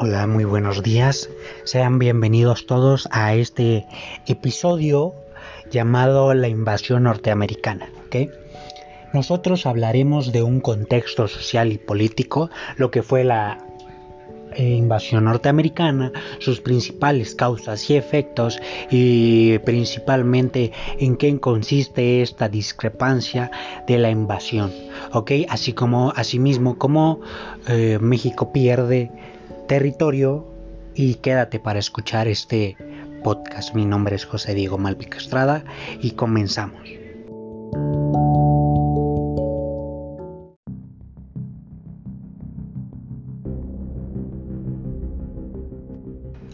Hola, muy buenos días. Sean bienvenidos todos a este episodio llamado La invasión norteamericana. Nosotros hablaremos de un contexto social y político, lo que fue la eh, invasión norteamericana, sus principales causas y efectos y principalmente en qué consiste esta discrepancia de la invasión. Así como, asimismo, cómo eh, México pierde territorio y quédate para escuchar este podcast. Mi nombre es José Diego Malpica Estrada y comenzamos.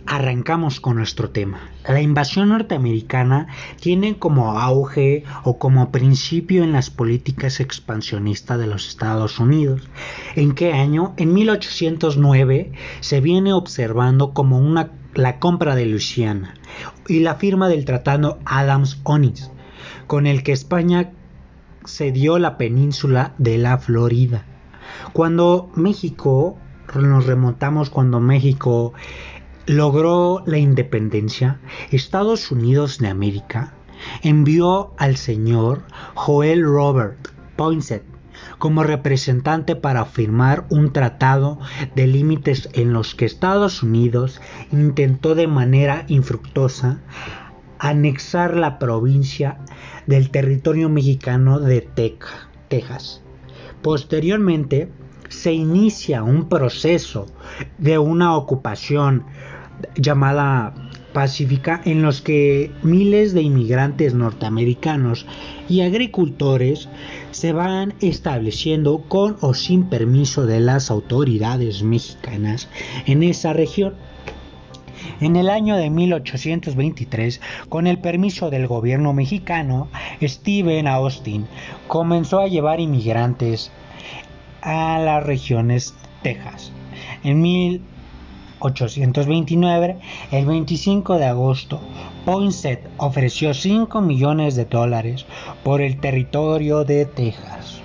Arrancamos con nuestro tema. La invasión norteamericana tiene como auge o como principio en las políticas expansionistas de los Estados Unidos. ¿En qué año? En 1809 se viene observando como la compra de Luisiana y la firma del Tratado Adams-Onis, con el que España cedió la península de la Florida. Cuando México, nos remontamos cuando México logró la independencia, Estados Unidos de América envió al señor Joel Robert Poinsett como representante para firmar un tratado de límites en los que Estados Unidos intentó de manera infructuosa anexar la provincia del territorio mexicano de Texas. Posteriormente, se inicia un proceso de una ocupación llamada pacífica en los que miles de inmigrantes norteamericanos y agricultores se van estableciendo con o sin permiso de las autoridades mexicanas en esa región. En el año de 1823, con el permiso del gobierno mexicano, Stephen Austin comenzó a llevar inmigrantes a las regiones Texas. En 1829, el 25 de agosto, Poinsett ofreció 5 millones de dólares por el territorio de Texas.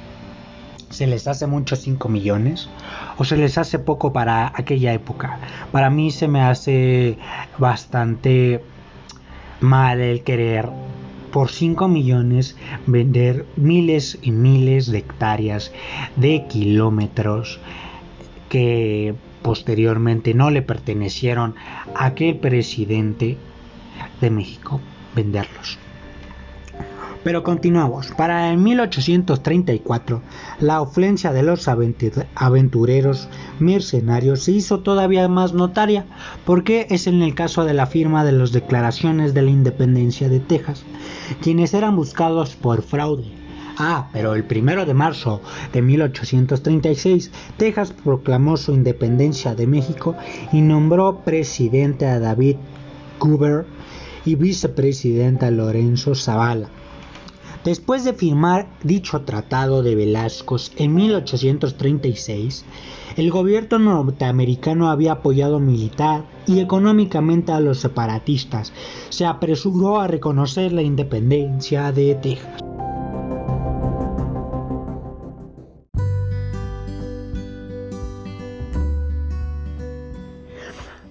¿Se les hace mucho 5 millones? ¿O se les hace poco para aquella época? Para mí se me hace bastante mal el querer por 5 millones vender miles y miles de hectáreas de kilómetros que posteriormente no le pertenecieron a aquel presidente de México venderlos. Pero continuamos. Para el 1834, la ofensa de los aventureros mercenarios se hizo todavía más notaria, porque es en el caso de la firma de las declaraciones de la independencia de Texas, quienes eran buscados por fraude Ah, pero el primero de marzo de 1836, Texas proclamó su independencia de México y nombró presidente a David Cooper y vicepresidente a Lorenzo Zavala. Después de firmar dicho tratado de Velasco en 1836, el gobierno norteamericano había apoyado militar y económicamente a los separatistas. Se apresuró a reconocer la independencia de Texas.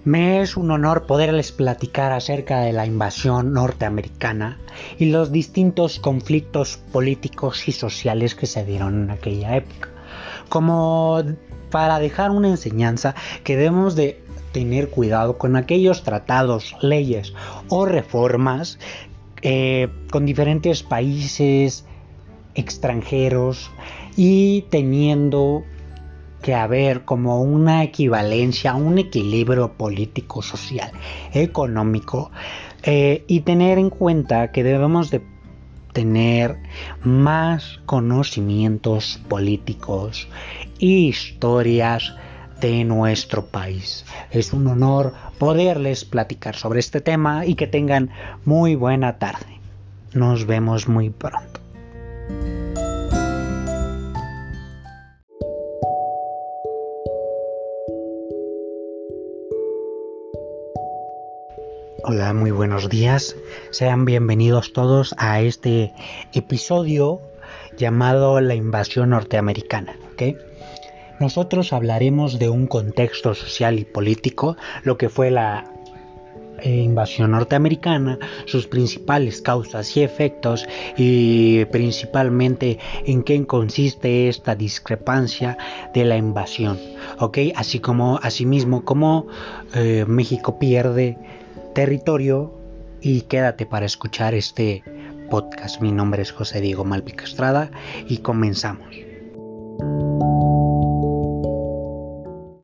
Me es un honor poderles platicar acerca de la invasión norteamericana y los distintos conflictos políticos y sociales que se dieron en aquella época. Como para dejar una enseñanza que debemos de tener cuidado con aquellos tratados, leyes o reformas eh, con diferentes países extranjeros y teniendo que haber como una equivalencia, un equilibrio político, social, económico eh, y tener en cuenta que debemos de tener más conocimientos políticos e historias de nuestro país. Es un honor poderles platicar sobre este tema y que tengan muy buena tarde. Nos vemos muy pronto. Hola, muy buenos días. Sean bienvenidos todos a este episodio llamado La invasión norteamericana. Nosotros hablaremos de un contexto social y político, lo que fue la eh, invasión norteamericana, sus principales causas y efectos y principalmente en qué consiste esta discrepancia de la invasión. Así como, asimismo, como eh, México pierde territorio y quédate para escuchar este podcast. Mi nombre es José Diego Malpica Estrada y comenzamos.